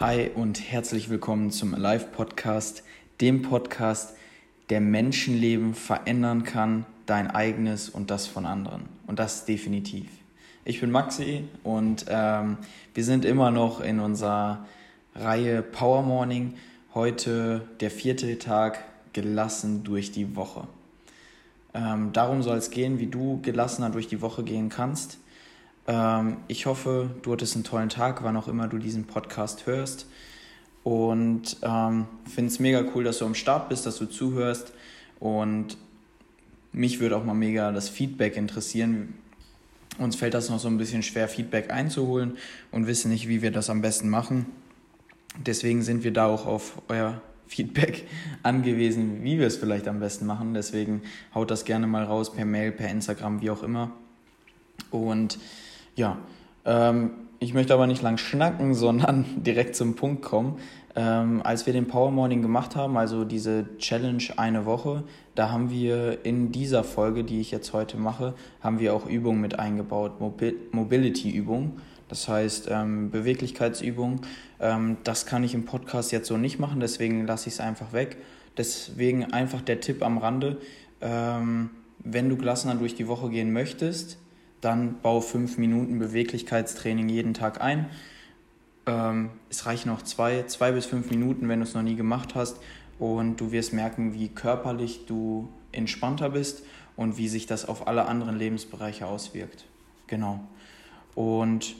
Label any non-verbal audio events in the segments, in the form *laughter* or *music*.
Hi und herzlich willkommen zum Alive Podcast, dem Podcast, der Menschenleben verändern kann, dein eigenes und das von anderen. Und das definitiv. Ich bin Maxi und ähm, wir sind immer noch in unserer Reihe Power Morning. Heute der vierte Tag, gelassen durch die Woche. Ähm, darum soll es gehen, wie du gelassener durch die Woche gehen kannst. Ähm, ich hoffe, du hattest einen tollen Tag, wann auch immer du diesen Podcast hörst. Und ähm, finde es mega cool, dass du am Start bist, dass du zuhörst. Und mich würde auch mal mega das Feedback interessieren. Uns fällt das noch so ein bisschen schwer, Feedback einzuholen und wissen nicht, wie wir das am besten machen. Deswegen sind wir da auch auf euer *laughs* Feedback angewiesen, wie wir es vielleicht am besten machen. Deswegen haut das gerne mal raus per Mail, per Instagram, wie auch immer. Und ja, ähm, ich möchte aber nicht lang schnacken, *laughs* sondern direkt zum Punkt kommen. Ähm, als wir den Power Morning gemacht haben, also diese Challenge eine Woche, da haben wir in dieser Folge, die ich jetzt heute mache, haben wir auch Übungen mit eingebaut, Mobil Mobility-Übungen. Das heißt ähm, Beweglichkeitsübungen. Ähm, das kann ich im Podcast jetzt so nicht machen, deswegen lasse ich es einfach weg. Deswegen einfach der Tipp am Rande, ähm, wenn du gelassener durch die Woche gehen möchtest, dann bau fünf Minuten Beweglichkeitstraining jeden Tag ein. Ähm, es reichen auch zwei, zwei bis fünf Minuten, wenn du es noch nie gemacht hast. Und du wirst merken, wie körperlich du entspannter bist und wie sich das auf alle anderen Lebensbereiche auswirkt. Genau. Und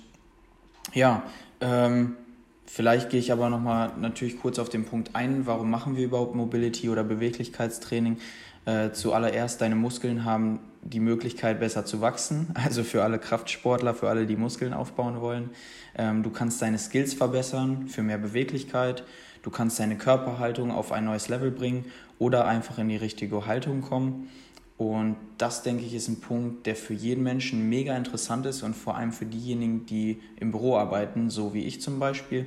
ja, ähm, vielleicht gehe ich aber nochmal natürlich kurz auf den Punkt ein, warum machen wir überhaupt Mobility oder Beweglichkeitstraining? Äh, zuallererst, deine Muskeln haben die Möglichkeit, besser zu wachsen. *laughs* Also für alle Kraftsportler, für alle, die Muskeln aufbauen wollen. Ähm, du kannst deine Skills verbessern für mehr Beweglichkeit. Du kannst deine Körperhaltung auf ein neues Level bringen oder einfach in die richtige Haltung kommen. Und das, denke ich, ist ein Punkt, der für jeden Menschen mega interessant ist und vor allem für diejenigen, die im Büro arbeiten, so wie ich zum Beispiel,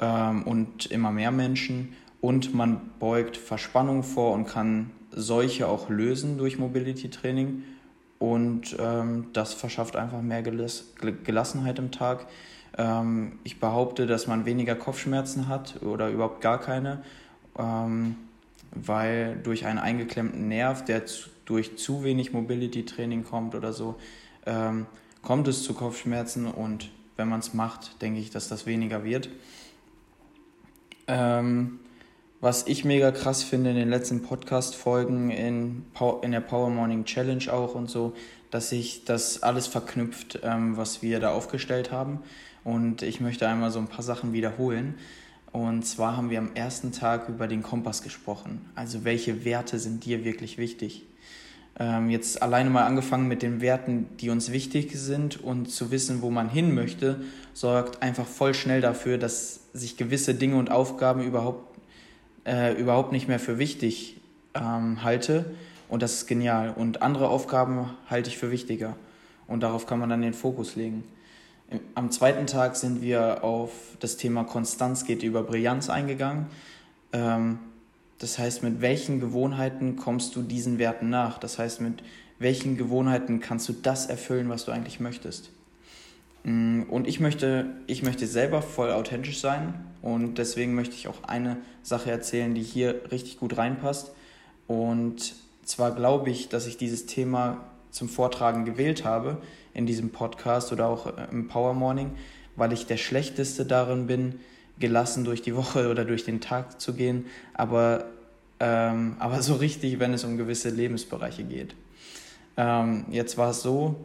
ähm, und immer mehr Menschen. Und man beugt Verspannung vor und kann solche auch lösen durch Mobility Training. Und ähm, das verschafft einfach mehr Gelass Gelassenheit im Tag. Ähm, ich behaupte, dass man weniger Kopfschmerzen hat oder überhaupt gar keine, ähm, weil durch einen eingeklemmten Nerv, der zu, durch zu wenig Mobility Training kommt oder so, ähm, kommt es zu Kopfschmerzen und wenn man es macht, denke ich, dass das weniger wird. Ähm, was ich mega krass finde in den letzten Podcast-Folgen, in, in der Power Morning Challenge auch und so, dass sich das alles verknüpft, ähm, was wir da aufgestellt haben. Und ich möchte einmal so ein paar Sachen wiederholen. Und zwar haben wir am ersten Tag über den Kompass gesprochen. Also welche Werte sind dir wirklich wichtig? Ähm, jetzt alleine mal angefangen mit den Werten, die uns wichtig sind und zu wissen, wo man hin möchte, sorgt einfach voll schnell dafür, dass sich gewisse Dinge und Aufgaben überhaupt äh, überhaupt nicht mehr für wichtig ähm, halte. Und das ist genial. Und andere Aufgaben halte ich für wichtiger. Und darauf kann man dann den Fokus legen. Am zweiten Tag sind wir auf das Thema Konstanz geht über Brillanz eingegangen. Ähm, das heißt, mit welchen Gewohnheiten kommst du diesen Werten nach? Das heißt, mit welchen Gewohnheiten kannst du das erfüllen, was du eigentlich möchtest? Mm, und ich möchte, ich möchte selber voll authentisch sein und deswegen möchte ich auch eine Sache erzählen, die hier richtig gut reinpasst. Und zwar glaube ich, dass ich dieses Thema zum Vortragen gewählt habe in diesem Podcast oder auch äh, im Power Morning, weil ich der Schlechteste darin bin, gelassen durch die Woche oder durch den Tag zu gehen, aber, ähm, aber so richtig, wenn es um gewisse Lebensbereiche geht. Ähm, jetzt war es so,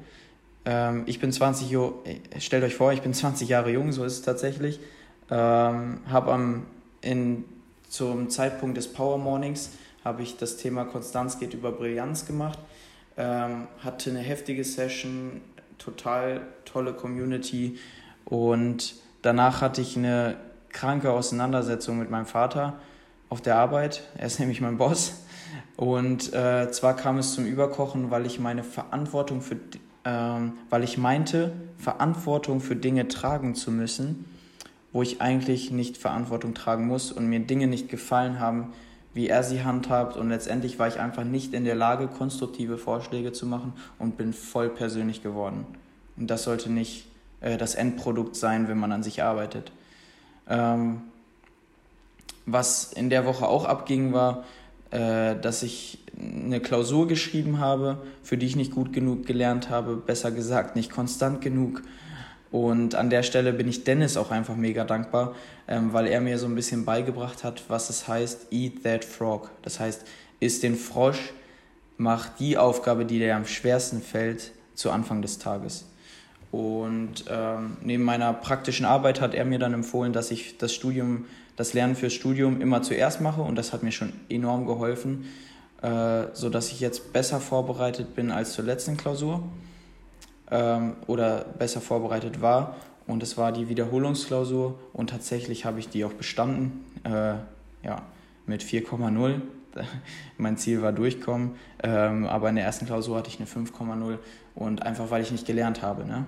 ähm, ich bin 20 Jahre, stellt euch vor, ich bin 20 Jahre jung, so ist es tatsächlich. Ähm, habe am in, zum Zeitpunkt des Power Mornings habe ich das Thema Konstanz geht über Brillanz gemacht. Ähm, hatte eine heftige Session, total tolle Community und danach hatte ich eine kranke Auseinandersetzung mit meinem Vater auf der Arbeit. Er ist *laughs* nämlich mein Boss. Und äh, zwar kam es zum Überkochen, weil ich meine Verantwortung für ähm, weil ich meinte, Verantwortung für Dinge tragen zu müssen, wo ich eigentlich nicht Verantwortung tragen muss und mir Dinge nicht gefallen haben, wie er sie handhabt und letztendlich war ich einfach nicht in der Lage, konstruktive Vorschläge zu machen und bin voll persönlich geworden. Und das sollte nicht äh, das Endprodukt sein, wenn man an sich arbeitet. Ähm, was in der Woche auch abging, war, äh, dass ich eine Klausur geschrieben habe, für die ich nicht gut genug gelernt habe, besser gesagt nicht konstant genug. Und an der Stelle bin ich Dennis auch einfach mega dankbar, ähm, weil er mir so ein bisschen beigebracht hat, was es heißt, eat that frog. Das heißt, isst den Frosch, mach die Aufgabe, die dir am schwersten fällt, zu Anfang des Tages. Und ähm, neben meiner praktischen Arbeit hat er mir dann empfohlen, dass ich das Studium, das Lernen fürs Studium immer zuerst mache und das hat mir schon enorm geholfen, äh, sodass ich jetzt besser vorbereitet bin als zur letzten Klausur ähm, oder besser vorbereitet war. Und es war die Wiederholungsklausur und tatsächlich habe ich die auch bestanden, äh, ja, mit 4,0. *laughs* mein Ziel war durchkommen, ähm, aber in der ersten Klausur hatte ich eine 5,0 und einfach weil ich nicht gelernt habe. Ne?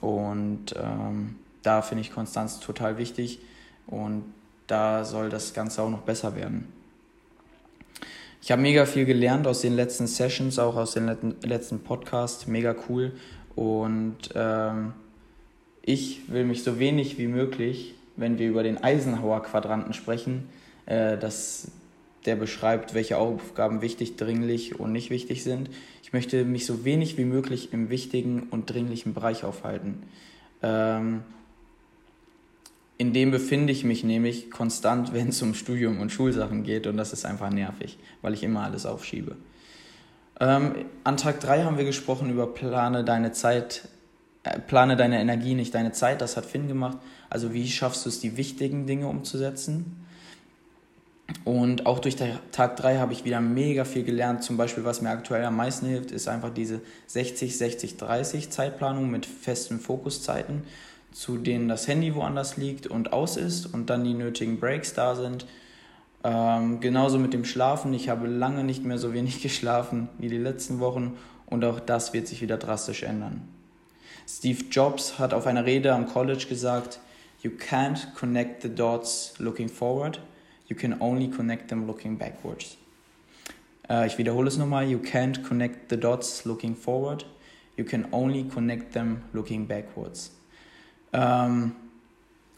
Und ähm, da finde ich Konstanz total wichtig und da soll das Ganze auch noch besser werden. Ich habe mega viel gelernt aus den letzten Sessions, auch aus den letzten Podcasts, mega cool. Und ähm, ich will mich so wenig wie möglich, wenn wir über den Eisenhower-Quadranten sprechen, äh, das der beschreibt, welche Aufgaben wichtig, dringlich und nicht wichtig sind. Ich möchte mich so wenig wie möglich im wichtigen und dringlichen Bereich aufhalten. Ähm, in dem befinde ich mich nämlich konstant, *laughs* wenn es um Studium und Schulsachen geht und das ist einfach nervig, weil ich immer alles aufschiebe. Ähm, an Tag 3 haben wir gesprochen über plane deine Zeit, äh, plane deine Energie, nicht deine Zeit. Das hat Finn gemacht. Also wie schaffst du es, die wichtigen Dinge umzusetzen? Und auch durch Tag 3 habe ich wieder mega viel gelernt. Zum Beispiel, was mir aktuell am meisten hilft, ist einfach diese 60-60-30 Zeitplanung mit festen Fokuszeiten, zu denen das Handy woanders liegt und aus ist und dann die nötigen Breaks da sind. Ähm, genauso mit dem Schlafen. Ich habe lange nicht mehr so wenig *laughs* geschlafen wie die letzten Wochen und auch das wird sich wieder drastisch ändern. Steve Jobs hat auf einer Rede am College gesagt, You can't connect the dots looking forward You can only connect them looking backwards. Äh, ich wiederhole es nochmal. You can't connect the dots looking forward. You can only connect them looking backwards. Ähm,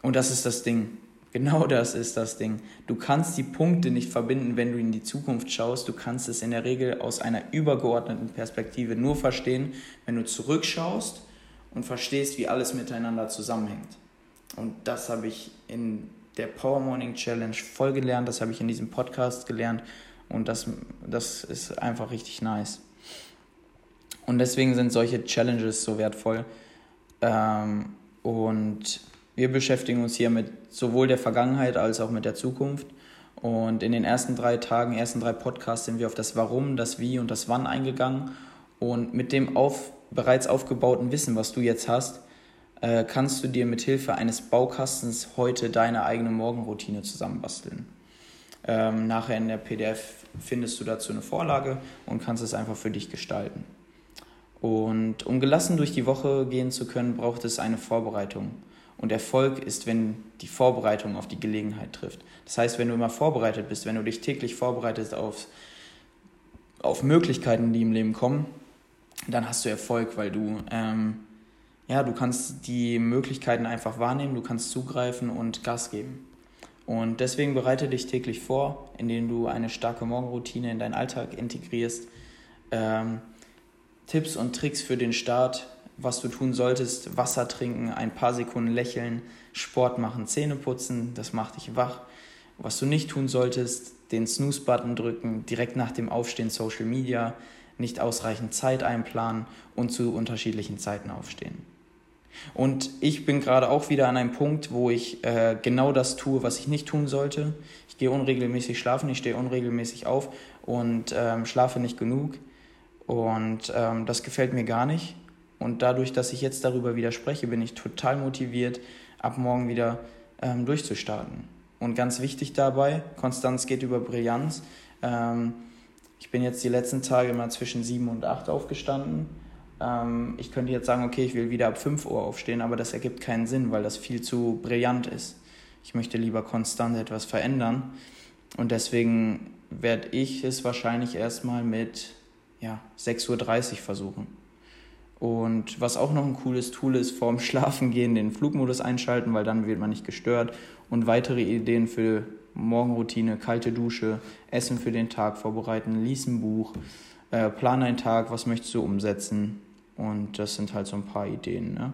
und das ist das Ding. Genau das ist das Ding. Du kannst die Punkte nicht verbinden, wenn du in die Zukunft schaust. Du kannst es in der Regel aus einer übergeordneten Perspektive nur verstehen, wenn du zurückschaust und verstehst, wie alles miteinander zusammenhängt. Und das habe ich in der Power Morning Challenge voll gelernt. Das habe ich in diesem Podcast gelernt und das, das ist einfach richtig nice. Und deswegen sind solche Challenges so wertvoll. Ähm, und wir beschäftigen uns hier mit sowohl der Vergangenheit als auch mit der Zukunft. Und in den ersten drei Tagen, ersten drei Podcasts sind wir auf das Warum, das Wie und das Wann eingegangen. Und mit dem auf, bereits aufgebauten Wissen, was du jetzt hast, äh, kannst du dir mit Hilfe eines Baukastens heute deine eigene Morgenroutine zusammenbasteln. Ähm, nachher in der PDF findest du dazu eine Vorlage und kannst es einfach für dich gestalten. Und um gelassen durch die Woche gehen zu können, braucht es eine Vorbereitung. Und Erfolg ist, wenn die Vorbereitung auf die Gelegenheit trifft. Das heißt, wenn du immer vorbereitet bist, wenn du dich täglich vorbereitest auf, auf Möglichkeiten, die im Leben kommen, dann hast du Erfolg, weil du ähm, ja, du kannst die Möglichkeiten einfach wahrnehmen, du kannst zugreifen und Gas geben. Und deswegen bereite dich täglich vor, indem du eine starke Morgenroutine in deinen Alltag integrierst. Ähm, Tipps und Tricks für den Start, was du tun solltest: Wasser trinken, ein paar Sekunden lächeln, Sport machen, Zähne putzen, das macht dich wach. Was du nicht tun solltest: den Snooze-Button drücken, direkt nach dem Aufstehen Social Media, nicht ausreichend Zeit einplanen und zu unterschiedlichen Zeiten aufstehen. Und ich bin gerade auch wieder an einem Punkt, wo ich äh, genau das tue, was ich nicht tun sollte. Ich gehe unregelmäßig schlafen, ich stehe unregelmäßig auf und ähm, schlafe nicht genug. Und ähm, das gefällt mir gar nicht. Und dadurch, dass ich jetzt darüber wieder spreche, bin ich total motiviert, ab morgen wieder ähm, durchzustarten. Und ganz wichtig dabei, Konstanz geht über Brillanz. Ähm, ich bin jetzt die letzten Tage immer zwischen sieben und acht aufgestanden ähm, ich könnte jetzt sagen, okay, ich will wieder ab 5 Uhr aufstehen, aber das ergibt keinen Sinn, weil das viel zu brillant ist. Ich möchte lieber konstant etwas verändern und deswegen werde ich es wahrscheinlich erstmal mit ja, 6.30 Uhr versuchen. Und was auch noch ein cooles Tool ist, vorm Schlafengehen den Flugmodus einschalten, weil dann wird man nicht gestört. Und weitere Ideen für Morgenroutine, kalte Dusche, Essen für den Tag vorbereiten, lies ein Buch, äh, plan einen Tag, was möchtest du umsetzen. Und das sind halt so ein paar Ideen. Ne?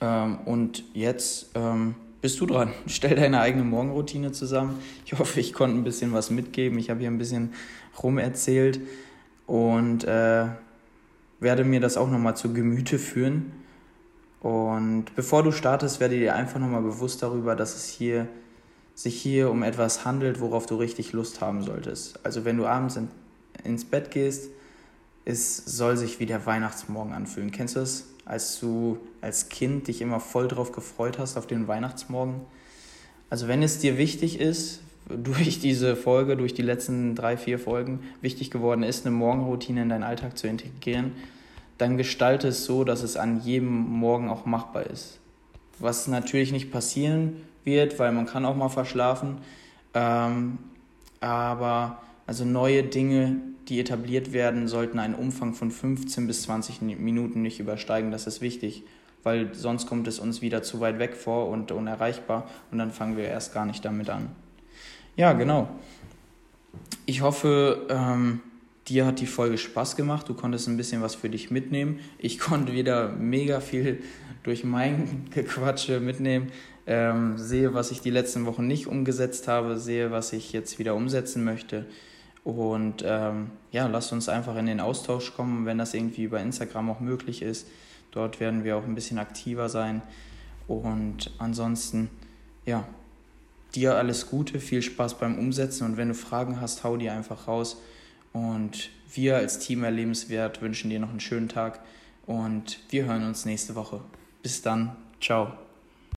Ähm, und jetzt ähm, bist du dran. *laughs* Stell deine eigene Morgenroutine zusammen. Ich hoffe, ich konnte ein bisschen was mitgeben. Ich habe hier ein bisschen rumerzählt und äh, werde mir das auch nochmal zu Gemüte führen. Und bevor du startest, werde dir einfach nochmal bewusst darüber, dass es hier sich hier um etwas handelt, worauf du richtig Lust haben solltest. Also wenn du abends in, ins Bett gehst, es soll sich wie der Weihnachtsmorgen anfühlen. Kennst du es? Als du als Kind dich immer voll drauf gefreut hast auf den Weihnachtsmorgen. Also wenn es dir wichtig ist, durch diese Folge, durch die letzten drei, vier Folgen wichtig geworden ist, eine Morgenroutine in deinen Alltag zu integrieren, dann gestalte es so, dass es an jedem Morgen auch machbar ist. Was natürlich nicht passieren wird, weil man kann auch mal verschlafen. Ähm, aber also neue Dinge, die etabliert werden, sollten einen Umfang von 15 bis 20 Minuten nicht übersteigen. Das ist wichtig, weil sonst kommt es uns wieder zu weit weg vor und unerreichbar und dann fangen wir erst gar nicht damit an. Ja, genau. Ich hoffe, ähm, dir hat die Folge Spaß gemacht. Du konntest ein bisschen was für dich mitnehmen. Ich *laughs* konnte wieder mega viel durch mein *laughs* Gequatsche mitnehmen. Ähm, sehe, was ich die letzten Wochen nicht umgesetzt habe, sehe, was ich jetzt wieder umsetzen möchte. Und ähm, ja, lasst uns einfach in den Austausch kommen, wenn das irgendwie über Instagram auch möglich ist. Dort werden wir auch ein bisschen aktiver sein. Und ansonsten, ja, dir alles Gute, viel Spaß beim Umsetzen und wenn du Fragen hast, hau die einfach raus. Und wir als Team Erlebenswert wünschen dir noch einen schönen Tag und wir hören uns nächste Woche. Bis dann, ciao.